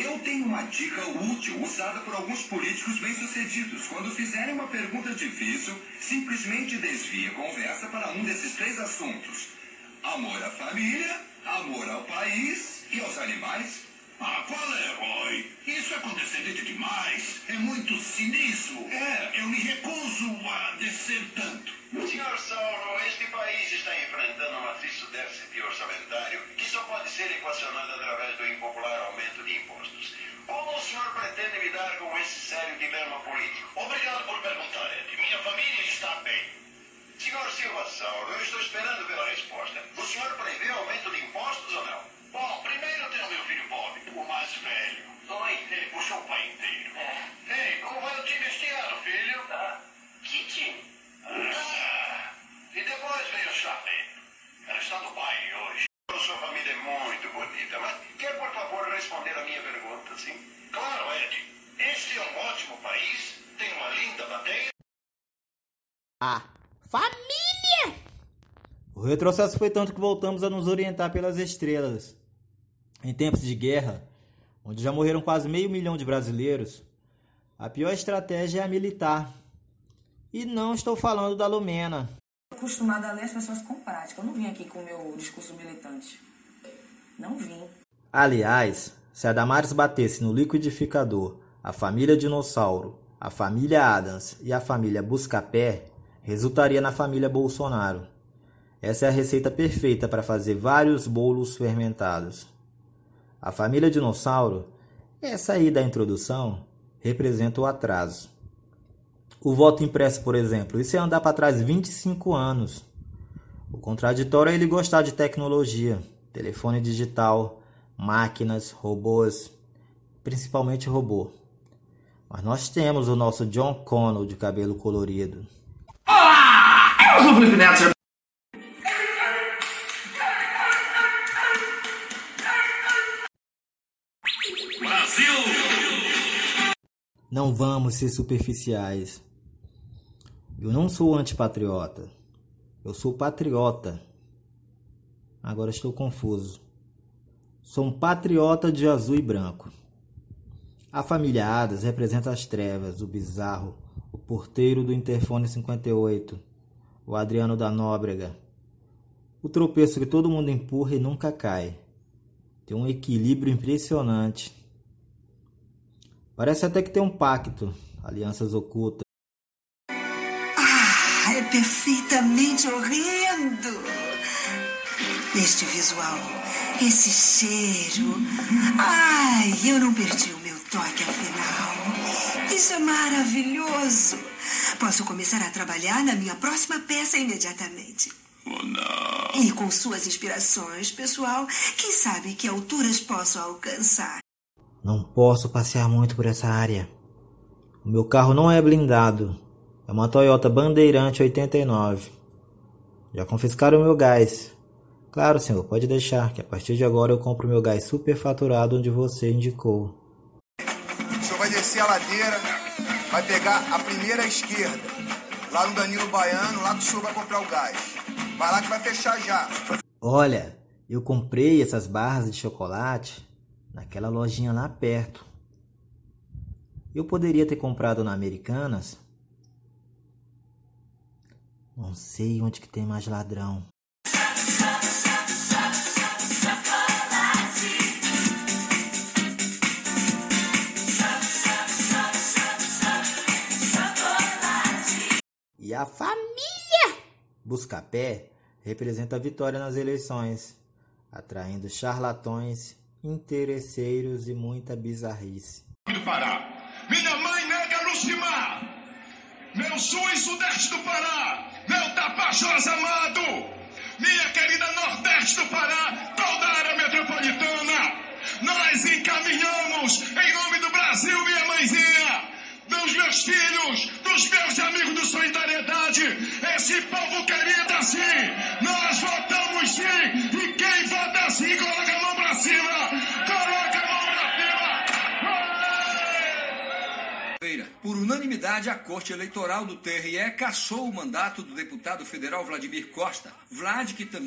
Eu tenho uma dica útil usada por alguns políticos bem-sucedidos. Quando fizerem uma pergunta difícil, simplesmente desvie a conversa para um desses três assuntos: amor à família, amor ao país e aos animais. Ah, qual é, Roy? Isso é condescendente demais. Ser equacionado através do impopular aumento de impostos. Como o senhor pretende lidar com esse sério dilema político? Obrigado por perguntar, Ed. Minha família está bem. Senhor Silva Sauro, eu estou esperando pela resposta. O senhor prevê aumento de a minha pergunta, sim? Claro, Ed. Este é um ótimo país, tem uma linda bandeira. A família! O retrocesso foi tanto que voltamos a nos orientar pelas estrelas. Em tempos de guerra, onde já morreram quase meio milhão de brasileiros, a pior estratégia é a militar. E não estou falando da Lumena. acostumada a ler as pessoas com prática. Eu não vim aqui com o meu discurso militante. Não vim. Aliás, se a Damares batesse no liquidificador a família Dinossauro, a família Adams e a família Buscapé, resultaria na família Bolsonaro. Essa é a receita perfeita para fazer vários bolos fermentados. A família Dinossauro, essa aí da introdução, representa o atraso. O voto impresso, por exemplo, isso é andar para trás 25 anos. O contraditório é ele gostar de tecnologia, telefone digital, máquinas, robôs, principalmente robô. Mas nós temos o nosso John Connell de cabelo colorido. Eu sou o Felipe Neto. Não vamos ser superficiais. Eu não sou antipatriota. Eu sou patriota. Agora estou confuso. Sou um patriota de azul e branco. A família Adas representa as trevas, o bizarro, o porteiro do interfone 58, o Adriano da Nóbrega. O tropeço que todo mundo empurra e nunca cai. Tem um equilíbrio impressionante. Parece até que tem um pacto, alianças ocultas. Ah, é perfeitamente horrendo. Este visual, esse cheiro. Ai, eu não perdi o meu toque afinal. Isso é maravilhoso. Posso começar a trabalhar na minha próxima peça imediatamente. Oh, não. E com suas inspirações, pessoal, quem sabe que alturas posso alcançar? Não posso passear muito por essa área. O meu carro não é blindado. É uma Toyota Bandeirante 89. Já confiscaram o meu gás. Claro, senhor, pode deixar, que a partir de agora eu compro meu gás superfaturado onde você indicou. O senhor vai descer a ladeira, vai pegar a primeira esquerda. Lá no Danilo Baiano, lá que o senhor vai comprar o gás. Vai lá que vai fechar já. Olha, eu comprei essas barras de chocolate naquela lojinha lá perto. Eu poderia ter comprado na Americanas. Não sei onde que tem mais ladrão. A família Buscapé representa a vitória nas eleições, atraindo charlatões, interesseiros e muita bizarrice. do Pará. Minha mãe nega Lucimar. Meu sul e sudeste do Pará. Meu Tapajós amado. Minha querida nordeste do Pará. Toda a Esse povo querido assim. Nós votamos sim. E quem vota assim, coloca a mão pra cima. Coloca a mão pra cima. Por unanimidade, a Corte Eleitoral do TRE cassou o mandato do deputado federal Vladimir Costa. Vlad, que também